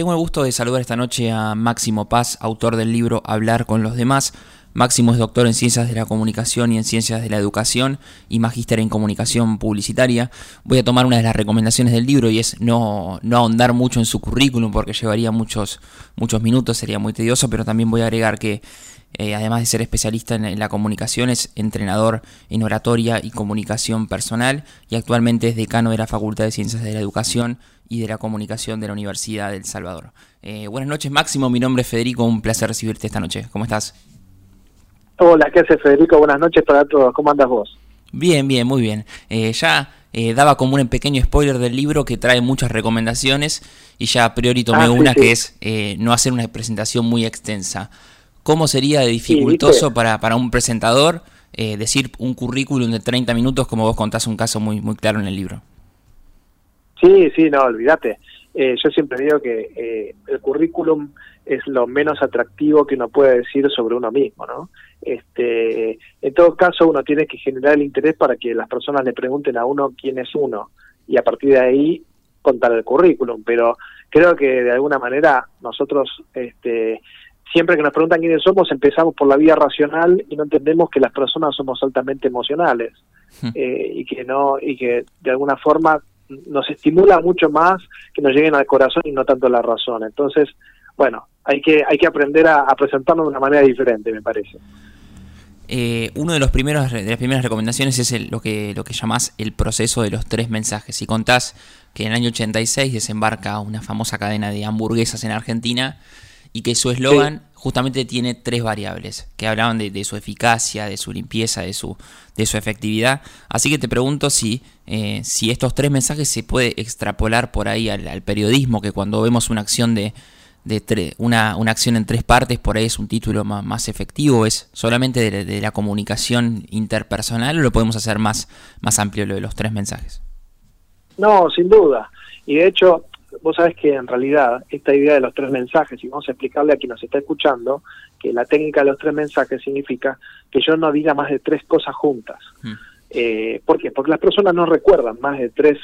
Tengo el gusto de saludar esta noche a Máximo Paz, autor del libro Hablar con los demás. Máximo es doctor en Ciencias de la Comunicación y en Ciencias de la Educación y magíster en Comunicación Publicitaria. Voy a tomar una de las recomendaciones del libro y es no, no ahondar mucho en su currículum porque llevaría muchos, muchos minutos, sería muy tedioso, pero también voy a agregar que eh, además de ser especialista en, la comunicación, es entrenador en oratoria y comunicación personal y actualmente es decano de la Facultad de Ciencias de la Educación y de la Comunicación de la Universidad del Salvador. Eh, buenas noches Máximo, mi nombre es Federico, un placer recibirte esta noche. ¿Cómo estás? Hola, ¿qué haces Federico? Buenas noches para todos. ¿Cómo andas vos? Bien, bien, muy bien. Eh, ya eh, daba como un pequeño spoiler del libro que trae muchas recomendaciones y ya a priori tomé ah, una que es eh, no hacer una presentación muy extensa. ¿Cómo sería de dificultoso para, para un presentador decir un currículum de 30 minutos como vos contás un caso muy, muy claro en el libro? Sí, sí, no, olvídate. yo siempre digo que el currículum es lo menos atractivo que uno puede decir sobre uno mismo, ¿no? Este, en todo caso, uno tiene que generar el interés para que las personas le pregunten a uno quién es uno y a partir de ahí contar el currículum. Pero creo que de alguna manera nosotros, este, siempre que nos preguntan quiénes somos, empezamos por la vía racional y no entendemos que las personas somos altamente emocionales hmm. eh, y que no y que de alguna forma nos estimula mucho más que nos lleguen al corazón y no tanto a la razón. Entonces, bueno, hay que hay que aprender a, a presentarnos de una manera diferente, me parece. Eh, uno de los primeros de las primeras recomendaciones es lo que lo que llamás el proceso de los tres mensajes. Y contás que en el año 86 desembarca una famosa cadena de hamburguesas en Argentina y que su eslogan justamente tiene tres variables que hablaban de, su eficacia, de su limpieza, de su de su efectividad. Así que te pregunto si eh, si estos tres mensajes se puede extrapolar por ahí al periodismo, que cuando vemos una acción de de una, una, acción en tres partes, por ahí es un título más, efectivo, es solamente de, la comunicación interpersonal o lo podemos hacer más, más amplio lo de los tres mensajes? No, sin duda. Y de hecho, vos sabés que en realidad esta idea de los tres mensajes, y vamos a explicarle a quien nos está escuchando, que la técnica de los tres mensajes significa que yo no diga más de tres cosas juntas. Hmm. Eh, ¿Por qué? Porque las personas no recuerdan más de tres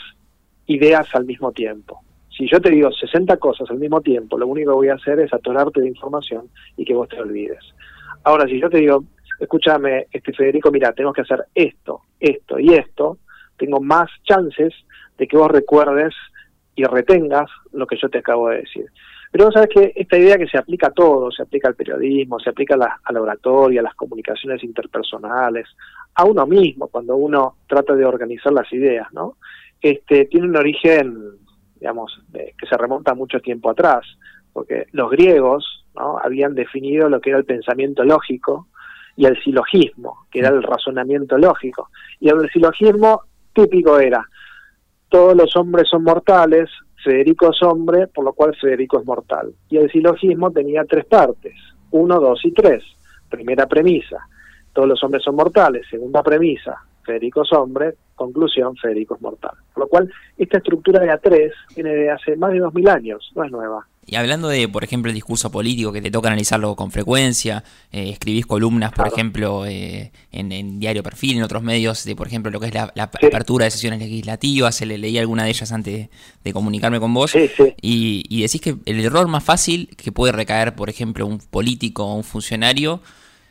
ideas al mismo tiempo. Si yo te digo 60 cosas al mismo tiempo, lo único que voy a hacer es atorarte de información y que vos te olvides. Ahora, si yo te digo, escúchame, este Federico, mira, tenemos que hacer esto, esto y esto, tengo más chances de que vos recuerdes y retengas lo que yo te acabo de decir. Pero vos sabés que esta idea que se aplica a todo, se aplica al periodismo, se aplica a la, a la oratoria, a las comunicaciones interpersonales, a uno mismo, cuando uno trata de organizar las ideas, ¿no? Este, tiene un origen digamos, que se remonta mucho tiempo atrás, porque los griegos ¿no? habían definido lo que era el pensamiento lógico y el silogismo, que era el razonamiento lógico. Y el silogismo típico era, todos los hombres son mortales, Federico es hombre, por lo cual Federico es mortal. Y el silogismo tenía tres partes, uno, dos y tres. Primera premisa, todos los hombres son mortales. Segunda premisa, Federico es hombre, conclusión, Federico es mortal. Por lo cual, esta estructura de A3 viene de hace más de 2000 años, no es nueva. Y hablando de, por ejemplo, el discurso político, que te toca analizarlo con frecuencia, eh, escribís columnas, por ejemplo, eh, en, Diario Perfil, en otros medios, de, por ejemplo, lo que es la, apertura de sesiones legislativas, se le leí alguna de ellas antes de comunicarme con vos, y, y decís que el error más fácil que puede recaer, por ejemplo, un político o un funcionario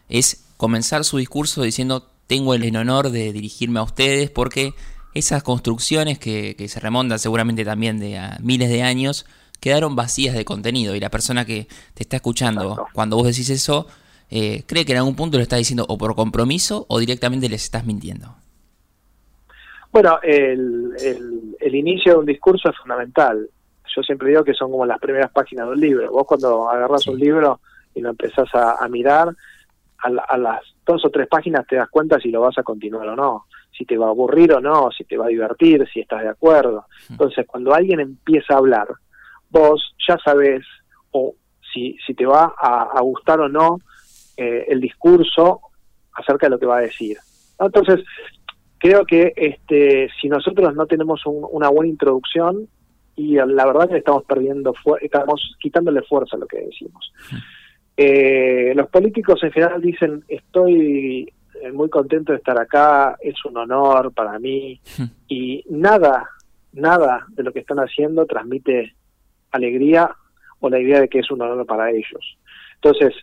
es comenzar su discurso diciendo tengo el honor de dirigirme a ustedes porque esas construcciones que, se remontan seguramente también de a miles de años quedaron vacías de contenido y la persona que te está escuchando cuando vos decís eso eh, cree que en algún punto lo está diciendo o por compromiso o directamente les estás mintiendo. Bueno, el, el, inicio de un discurso es fundamental. Yo siempre digo que son como las primeras páginas de un libro. Vos cuando agarras un libro y lo empezás a, mirar, a, las dos o tres páginas te das cuenta si lo vas a continuar o no, si te va a aburrir o no, si te va a divertir, si estás de acuerdo. Entonces, cuando alguien empieza a hablar, vos ya sabes o si, si te va a, gustar o no eh, el discurso acerca de lo que va a decir. Entonces, creo que este, si nosotros no tenemos una buena introducción, y la verdad que estamos perdiendo, estamos quitándole fuerza a lo que decimos. Eh, los políticos en general dicen, estoy eh, muy contento de estar acá, es un honor para mí, y nada, nada de lo que están haciendo transmite alegría o la idea de que es un honor para ellos. Entonces,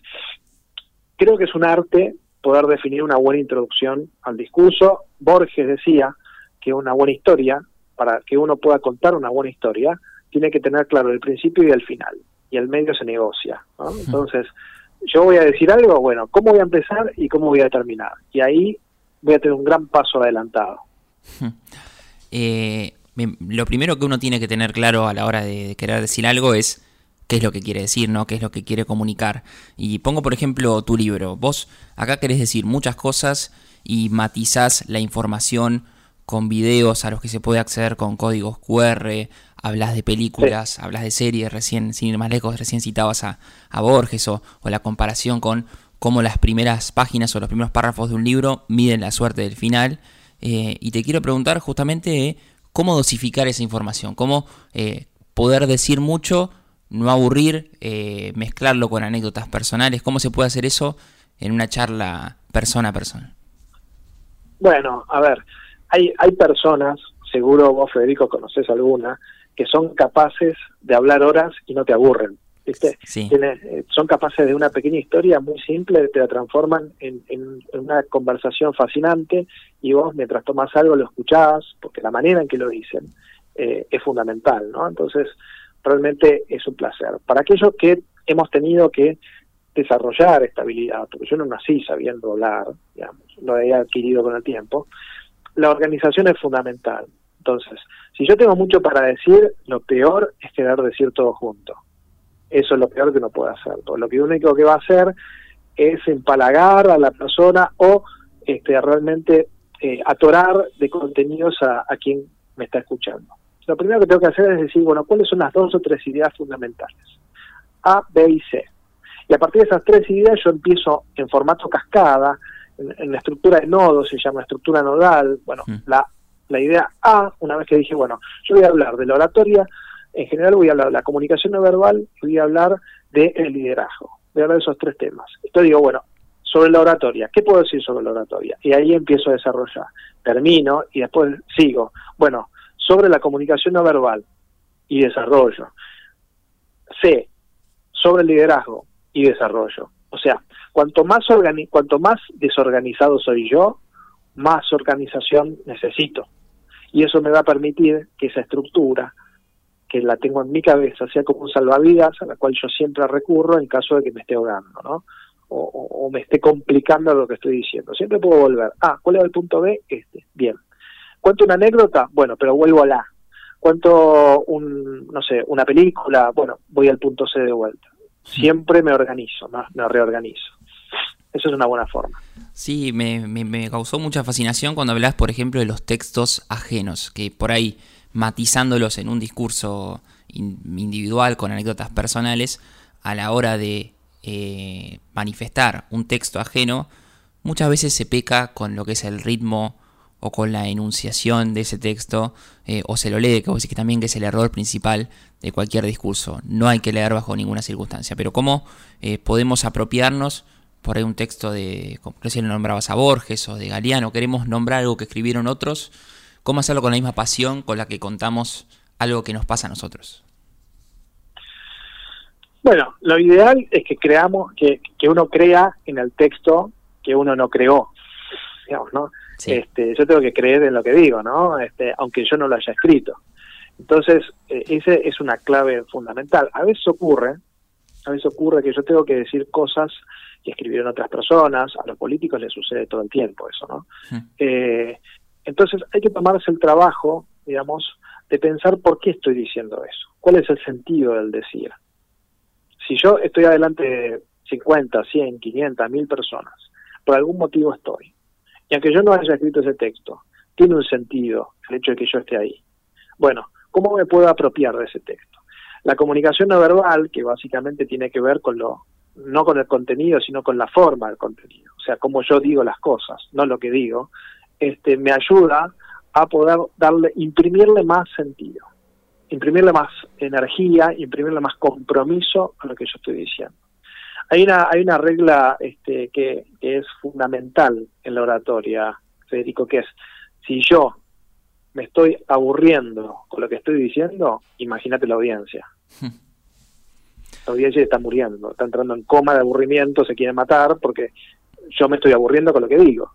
creo que es un arte poder definir una buena introducción al discurso. Borges decía que una buena historia, para que uno pueda contar una buena historia, tiene que tener claro el principio y el final, y el medio se negocia. Entonces, yo voy a decir algo, bueno, ¿cómo voy a empezar y cómo voy a terminar? Y ahí voy a tener un gran paso adelantado. Eh, lo primero que uno tiene que tener claro a la hora de querer decir algo es qué es lo que quiere decir, ¿no? ¿Qué es lo que quiere comunicar? Y pongo, por ejemplo, tu libro. Vos acá querés decir muchas cosas y matizás la información con videos a los que se puede acceder con códigos QR, hablas de películas, hablas de series, recién, sin ir más lejos, recién citabas a, Borges o, la comparación con cómo las primeras páginas o los primeros párrafos de un libro miden la suerte del final. Eh, y te quiero preguntar justamente cómo dosificar esa información, cómo eh, poder decir mucho, no aburrir, eh, mezclarlo con anécdotas personales, cómo se puede hacer eso en una charla persona a persona. Bueno, a ver, hay, hay personas, seguro vos Federico conoces alguna, que son capaces de hablar horas y no te aburren. ¿viste? Eh, son capaces de una pequeña historia muy simple, te la transforman en, una conversación fascinante y vos mientras tomas algo lo escuchás, porque la manera en que lo dicen eh, es fundamental, ¿no? Entonces, realmente es un placer. Para aquellos que hemos tenido que desarrollar esta habilidad, porque yo no nací sabiendo hablar, digamos, lo he adquirido con el tiempo, la organización es fundamental. Entonces, si yo tengo mucho para decir, lo peor es querer decir todo junto. Eso es lo peor que uno puede hacer. lo único que va a hacer es empalagar a la persona o este, realmente eh, atorar de contenidos a, quien me está escuchando. Lo primero que tengo que hacer es decir, bueno, ¿cuáles son las dos o tres ideas fundamentales? A, B y C. Y a partir de esas tres ideas yo empiezo en formato cascada, en, la estructura de nodos, se llama estructura nodal, bueno, mm. la, la idea A, una vez que dije, bueno, yo voy a hablar de la oratoria, en general voy a hablar de la comunicación no verbal, voy a hablar del liderazgo, voy a hablar de esos tres temas. Entonces digo, bueno, sobre la oratoria, ¿qué puedo decir sobre la oratoria? Y ahí empiezo a desarrollar, termino y después sigo. Bueno, sobre la comunicación no verbal y desarrollo. C, sobre el liderazgo y desarrollo. O sea, cuanto más, cuanto más desorganizado soy yo, más organización necesito. Y eso me va a permitir que esa estructura, que la tengo en mi cabeza, sea como un salvavidas a la cual yo siempre recurro en caso de que me esté ahogando, ¿no? O, me esté complicando lo que estoy diciendo. Siempre puedo volver. Ah, ¿cuál es el punto B? Este. Bien. ¿Cuento una anécdota? Bueno, pero vuelvo a la. ¿Cuento un, no sé, una película? Bueno, voy al punto C de vuelta. Siempre me organizo, me reorganizo. Eso es una buena forma. Sí, me, causó mucha fascinación cuando hablas, por ejemplo, de los textos ajenos, que por ahí matizándolos en un discurso individual con anécdotas personales, a la hora de eh, manifestar un texto ajeno, muchas veces se peca con lo que es el ritmo o con la enunciación de ese texto, eh, o se lo lee, que también es el error principal de cualquier discurso. No hay que leer bajo ninguna circunstancia, pero cómo eh, podemos apropiarnos por ahí un texto de, como recién nombrabas a Borges o de Galeano, queremos nombrar algo que escribieron otros, ¿cómo hacerlo con la misma pasión con la que contamos algo que nos pasa a nosotros? Bueno, lo ideal es que creamos, que, uno crea en el texto que uno no creó, digamos, ¿no? Este, yo tengo que creer en lo que digo, ¿no? Este, aunque yo no lo haya escrito. Entonces, eh, esa es una clave fundamental. A veces ocurre, a veces ocurre que yo tengo que decir cosas que escribieron otras personas, a los políticos les sucede todo el tiempo eso, ¿no? Eh, entonces hay que tomarse el trabajo, digamos, de pensar por qué estoy diciendo eso, cuál es el sentido del decir. Si yo estoy adelante de 50, 100, 500, 1000 personas, por algún motivo estoy, y aunque yo no haya escrito ese texto, tiene un sentido el hecho de que yo esté ahí. Bueno, ¿cómo me puedo apropiar de ese texto? La comunicación no verbal, que básicamente tiene que ver con lo no con el contenido, sino con la forma del contenido, o sea, cómo yo digo las cosas, no lo que digo, este, me ayuda a poder darle, imprimirle más sentido, imprimirle más energía, imprimirle más compromiso a lo que yo estoy diciendo. Hay una, hay una regla este, que, que es fundamental en la oratoria, Federico, que es, si yo me estoy aburriendo con lo que estoy diciendo, imagínate la audiencia. audiencia está muriendo, está entrando en coma de aburrimiento, se quiere matar porque yo me estoy aburriendo con lo que digo,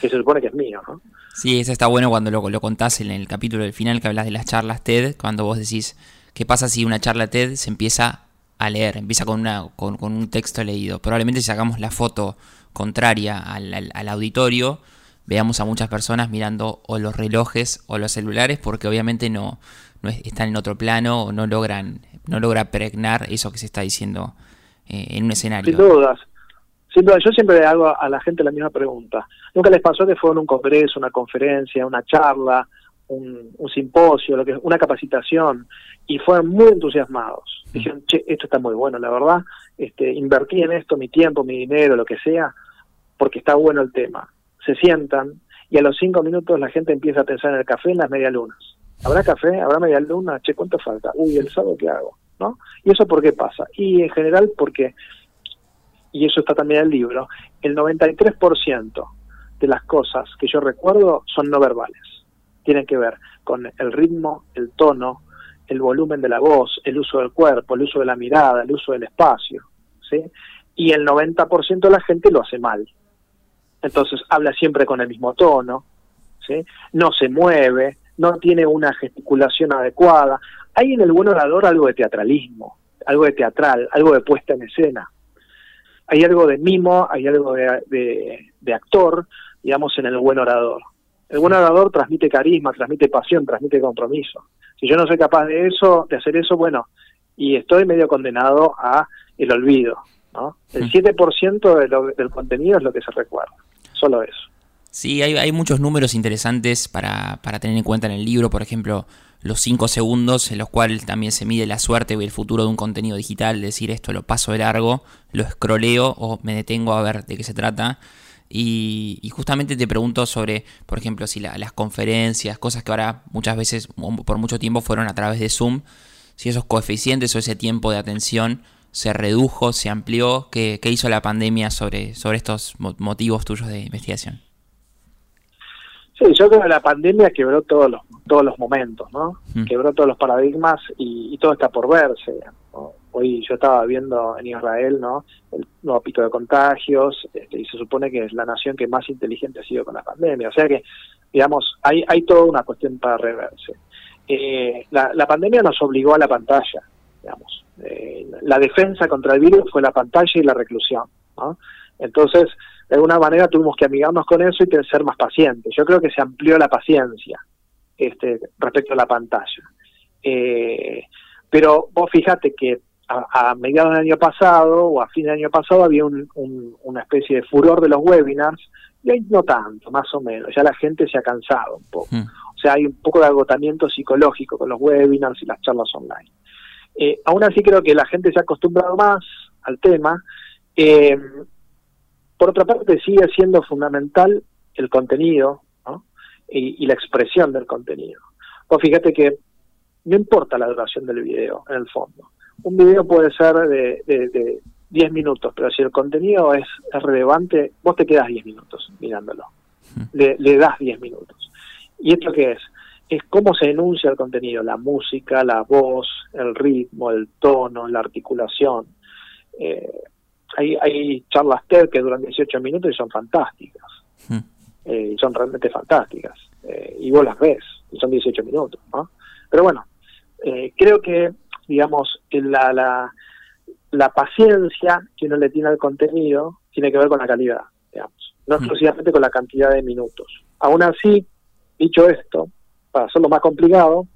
que se supone que es mío, ¿no? Sí, eso está bueno cuando lo, lo contás en el capítulo del final que hablas de las charlas TED, cuando vos decís, ¿qué pasa si una charla TED se empieza a leer, empieza con, una, con, un texto leído? Probablemente si sacamos la foto contraria al, al auditorio, veamos a muchas personas mirando o los relojes o los celulares porque obviamente no, no están en otro plano o no logran no logra pregnar eso que se está diciendo eh, en un escenario. Sin dudas. Sin duda, yo siempre le hago a la gente la misma pregunta. ¿Nunca les pasó que fue en un congreso, una conferencia, una charla, un, simposio, lo que, una capacitación, y fueron muy entusiasmados? Mm. Dijeron, che, esto está muy bueno, la verdad, este, invertí en esto mi tiempo, mi dinero, lo que sea, porque está bueno el tema se sientan y a los cinco minutos la gente empieza a pensar en el café en las medialunas. ¿Habrá café? ¿Habrá media luna? Che, ¿cuánto falta? Uy, ¿el sábado qué hago? ¿No? ¿Y eso por qué pasa? Y en general porque, y eso está también en el libro, el 93% de las cosas que yo recuerdo son no verbales. Tienen que ver con el ritmo, el tono, el volumen de la voz, el uso del cuerpo, el uso de la mirada, el uso del espacio. ¿sí? Y el 90% de la gente lo hace mal entonces habla siempre con el mismo tono, ¿sí? no se mueve, no tiene una gesticulación adecuada. Hay en el buen orador algo de teatralismo, algo de teatral, algo de puesta en escena. Hay algo de mimo, hay algo de, de, actor, digamos, en el buen orador. El buen orador transmite carisma, transmite pasión, transmite compromiso. Si yo no soy capaz de eso, de hacer eso, bueno, y estoy medio condenado a el olvido. ¿no? El 7% de del contenido es lo que se recuerda solo eso. Sí, hay, muchos números interesantes para, para, tener en cuenta en el libro, por ejemplo, los 5 segundos en los cuales también se mide la suerte o el futuro de un contenido digital, decir esto lo paso de largo, lo escroleo o me detengo a ver de qué se trata. Y, justamente te pregunto sobre, por ejemplo, si las conferencias, cosas que ahora muchas veces, por mucho tiempo, fueron a través de Zoom, si esos coeficientes o ese tiempo de atención se redujo, se amplió? ¿Qué, hizo la pandemia sobre, sobre estos motivos tuyos de investigación? Sí, yo creo que la pandemia quebró todos los, todos los momentos, ¿no? Mm. Quebró todos los paradigmas y, todo está por verse. Hoy yo estaba viendo en Israel, ¿no? El nuevo pico de contagios este, y se supone que es la nación que más inteligente ha sido con la pandemia. O sea que, digamos, hay, hay toda una cuestión para reverse. Eh, la, la pandemia nos obligó a la pantalla, digamos. Eh, la defensa contra el virus fue la pantalla y la reclusión. Entonces, de alguna manera tuvimos que amigarnos con eso y ser más pacientes. Yo creo que se amplió la paciencia este, respecto a la pantalla. Eh, pero vos fíjate que a, mediados del año pasado o a fin del año pasado había una especie de furor de los webinars y hoy no tanto, más o menos. Ya la gente se ha cansado un poco. Hmm. O sea, hay un poco de agotamiento psicológico con los webinars y las charlas online. Eh, aún así creo que la gente se ha acostumbrado más al tema. Eh, por otra parte, sigue siendo fundamental el contenido y, la expresión del contenido. Vos fíjate que no importa la duración del video, en el fondo. Un video puede ser de, de, 10 minutos, pero si el contenido es, relevante, vos te quedas 10 minutos mirándolo. Le, le das 10 minutos. ¿Y esto qué es? Es cómo se enuncia el contenido, la música, la voz, el ritmo, el tono, la articulación. Eh, hay, hay charlas TED que duran 18 minutos y son fantásticas. Hmm. Eh, son realmente fantásticas. Eh, y vos las ves, y son 18 minutos. ¿no? Pero bueno, creo que, digamos, la, la, la paciencia que uno le tiene al contenido tiene que ver con la calidad, digamos, no hmm. exclusivamente con la cantidad de minutos. Aún así, dicho esto, para hacerlo más complicado,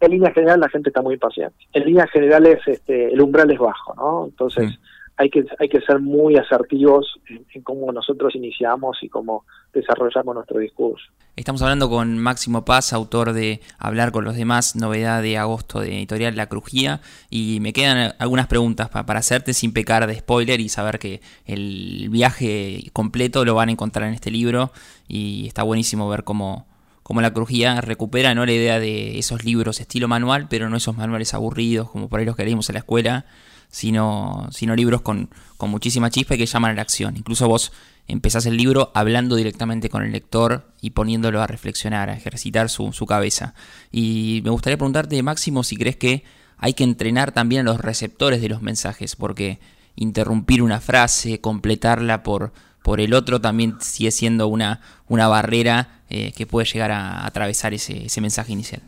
en línea general la gente está muy impaciente. En línea general es este, el umbral es bajo, ¿no? Entonces hay que hay que ser muy asertivos en, cómo nosotros iniciamos y cómo desarrollamos nuestro discurso. Estamos hablando con Máximo Paz, autor de Hablar con los demás, novedad de agosto de editorial La Crujía, y me quedan algunas preguntas para hacerte sin pecar de spoiler y saber que el viaje completo lo van a encontrar en este libro y está buenísimo ver cómo como la crujía recupera no la idea de esos libros estilo manual, pero no esos manuales aburridos como por ahí los que leímos en la escuela, sino, sino libros con, con muchísima chispa y que llaman a la acción. Incluso vos empezás el libro hablando directamente con el lector y poniéndolo a reflexionar, a ejercitar su, su cabeza. Y me gustaría preguntarte, Máximo, si crees que hay que entrenar también a los receptores de los mensajes, porque interrumpir una frase, completarla por, por el otro, también sigue siendo una, una barrera eh, que puede llegar a, atravesar ese, ese mensaje inicial.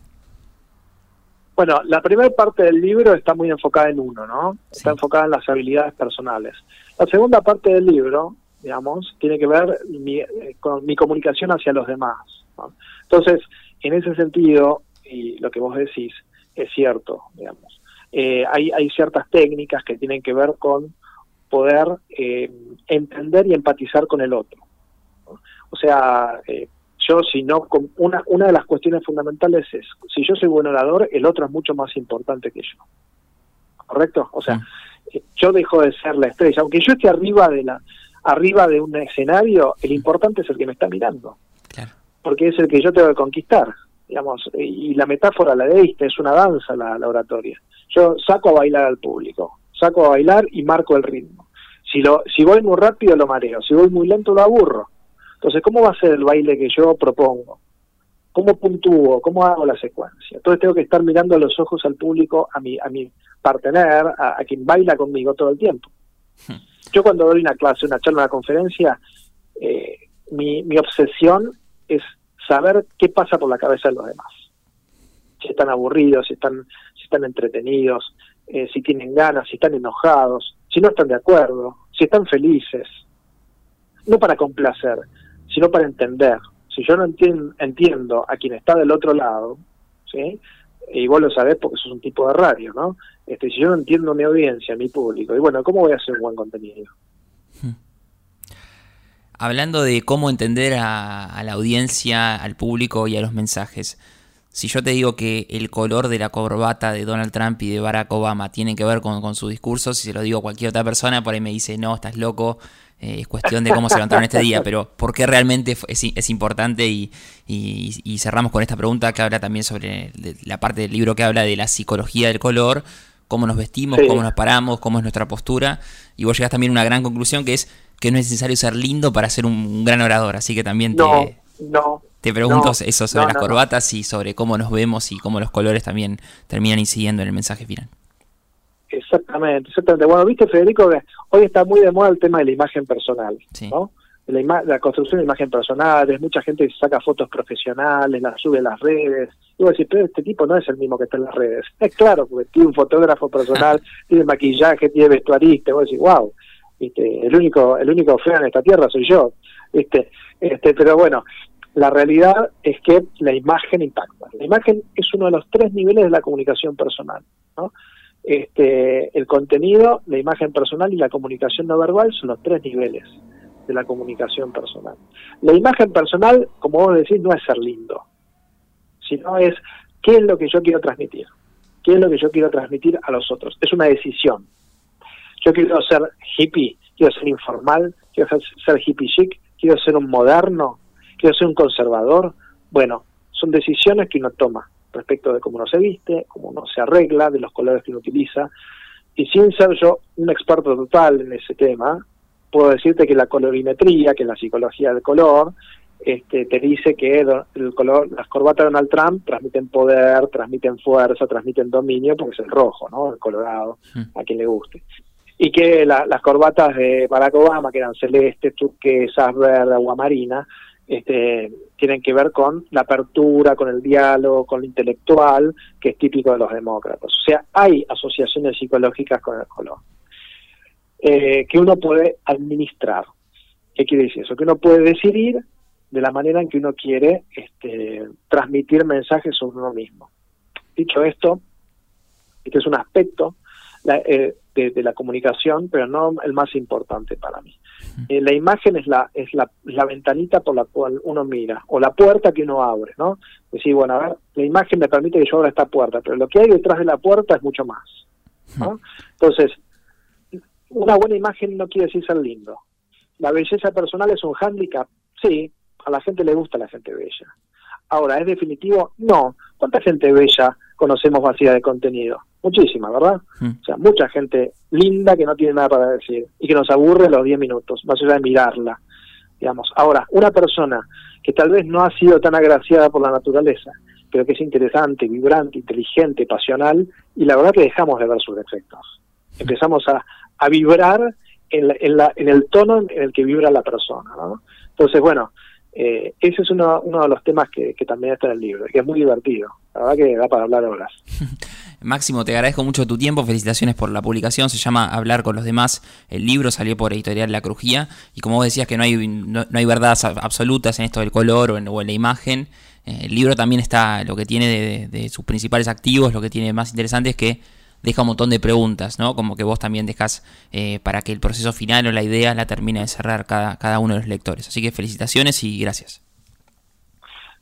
Bueno, la primera parte del libro está muy enfocada en uno, ¿no? Está enfocada en las habilidades personales. La segunda parte del libro, digamos, tiene que ver eh, con mi comunicación hacia los demás. Entonces, en ese sentido, y lo que vos decís es cierto, digamos. Eh, hay, hay ciertas técnicas que tienen que ver con poder eh, entender y empatizar con el otro. O sea, eh, yo si no, una, una de las cuestiones fundamentales es, si yo soy buen orador, el otro es mucho más importante que yo. ¿Correcto? O sea, yo dejo de ser la estrella, aunque yo esté arriba de la arriba de un escenario, el importante es el que me está mirando. Porque es el que yo tengo que conquistar, digamos, y la metáfora la de es una danza la oratoria. Yo saco a bailar al público, saco a bailar y marco el ritmo. Si, lo, si voy muy rápido lo mareo, si voy muy lento lo aburro. Entonces, ¿cómo va a ser el baile que yo propongo? ¿Cómo puntúo? ¿Cómo hago la secuencia? Entonces tengo que estar mirando a los ojos al público, a mi, a mi partener, a, quien baila conmigo todo el tiempo. Hmm. Yo cuando doy una clase, una charla, una conferencia, eh, mi, mi obsesión es saber qué pasa por la cabeza de los demás. Si están aburridos, si están, si están entretenidos, eh, si tienen ganas, si están enojados, si no están de acuerdo, si están felices. No para complacer, sino para entender. Si yo no entiendo, a quien está del otro lado, ¿sí? y lo sabés porque sos un tipo de radio, ¿no? Este, si yo no entiendo mi audiencia, mi público, y bueno, ¿cómo voy a hacer un buen contenido? Hmm. Hablando de cómo entender a, la audiencia, al público y a los mensajes, si yo te digo que el color de la corbata de Donald Trump y de Barack Obama tienen que ver con, su discurso, si se lo digo a cualquier otra persona, por ahí me dice, no, estás loco, eh, es cuestión de cómo se levantaron este día, pero ¿por qué realmente es, importante? Y, cerramos con esta pregunta que habla también sobre la parte del libro que habla de la psicología del color, cómo nos vestimos, cómo nos paramos, cómo es nuestra postura, y vos llegás también a una gran conclusión que es que no es necesario ser lindo para ser un gran orador, así que también te... No, no, te pregunto eso sobre las corbatas y sobre cómo nos vemos y cómo los colores también terminan incidiendo en el mensaje final. Exactamente, exactamente. Bueno, viste Federico hoy está muy de moda el tema de la imagen personal, ¿no? La, la, construcción de imagen personal, mucha gente saca fotos profesionales, las sube a las redes. Y vos decís, pero este tipo no es el mismo que está en las redes. Es claro, porque tiene un fotógrafo personal, tiene maquillaje, tiene vestuarista. Vos decís, wow, este, el único el único feo en esta tierra soy yo. Este, este, pero bueno, la realidad es que la imagen impacta. La imagen es uno de los tres niveles de la comunicación personal. ¿no? Este, el contenido, la imagen personal y la comunicación no verbal son los tres niveles de la comunicación personal. La imagen personal, como vos decís, no es ser lindo, sino es qué es lo que yo quiero transmitir, qué es lo que yo quiero transmitir a los otros. Es una decisión. Yo quiero ser hippie, quiero ser informal, quiero ser hippie chic, quiero ser un moderno, quiero ser un conservador. Bueno, son decisiones que uno toma respecto de cómo uno se viste, cómo uno se arregla, de los colores que uno utiliza. Y sin ser yo un experto total en ese tema, puedo decirte que la colorimetría, que es la psicología del color, este, te dice que el color, las corbatas de Donald Trump transmiten poder, transmiten fuerza, transmiten dominio, porque es el rojo, ¿no? El colorado, a quien le guste y que las corbatas de Barack Obama, que eran celestes, turquesas, verde, aguamarina, este, tienen que ver con la apertura, con el diálogo, con lo intelectual, que es típico de los demócratas. O sea, hay asociaciones psicológicas con el color eh, que uno puede administrar. ¿Qué quiere decir eso? Que uno puede decidir de la manera en que uno quiere este, transmitir mensajes sobre uno mismo. Dicho esto, este es un aspecto eh, de, la comunicación, pero no el más importante para mí. Eh, la imagen es la es la, la, ventanita por la cual uno mira, o la puerta que uno abre, ¿no? Decir, bueno, a ver, la imagen me permite que yo abra esta puerta, pero lo que hay detrás de la puerta es mucho más. ¿no? Entonces, una buena imagen no quiere decir ser lindo. La belleza personal es un hándicap, sí, a la gente le gusta la gente bella. Ahora, ¿es definitivo? No. ¿Cuánta gente bella conocemos vacía de contenido? Muchísima, ¿verdad? Hmm. O sea, mucha gente linda que no tiene nada para decir y que nos aburre los 10 minutos, más allá de mirarla. Digamos. Ahora, una persona que tal vez no ha sido tan agraciada por la naturaleza pero que es interesante, vibrante, inteligente, pasional, y la verdad que dejamos de ver sus defectos. Empezamos a, a vibrar en, en, la, en el tono en el que vibra la persona. ¿no? Entonces, bueno, eh, ese es uno, de los temas que, también está en el libro, que es muy divertido. La verdad que da para hablar horas. Máximo, te agradezco mucho tu tiempo, felicitaciones por la publicación, se llama Hablar con los demás, el libro salió por editorial La Crujía, y como vos decías que no hay, no, hay verdades absolutas en esto del color o en, la imagen, eh, el libro también está, lo que tiene de, de sus principales activos, lo que tiene más interesante es que deja un montón de preguntas, ¿no? Como que vos también dejas eh, para que el proceso final o la idea la termine de cerrar cada, cada uno de los lectores. Así que felicitaciones y gracias.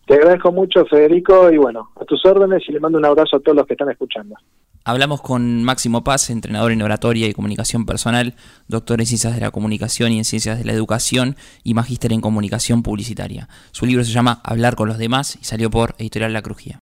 Te agradezco mucho, Federico, y bueno, a tus órdenes y le mando un abrazo a todos los que están escuchando. Hablamos con Máximo Paz, entrenador en oratoria y comunicación personal, doctor en ciencias de la comunicación y en ciencias de la educación y magíster en comunicación publicitaria. Su libro se llama Hablar con los demás y salió por Editorial La Crujía.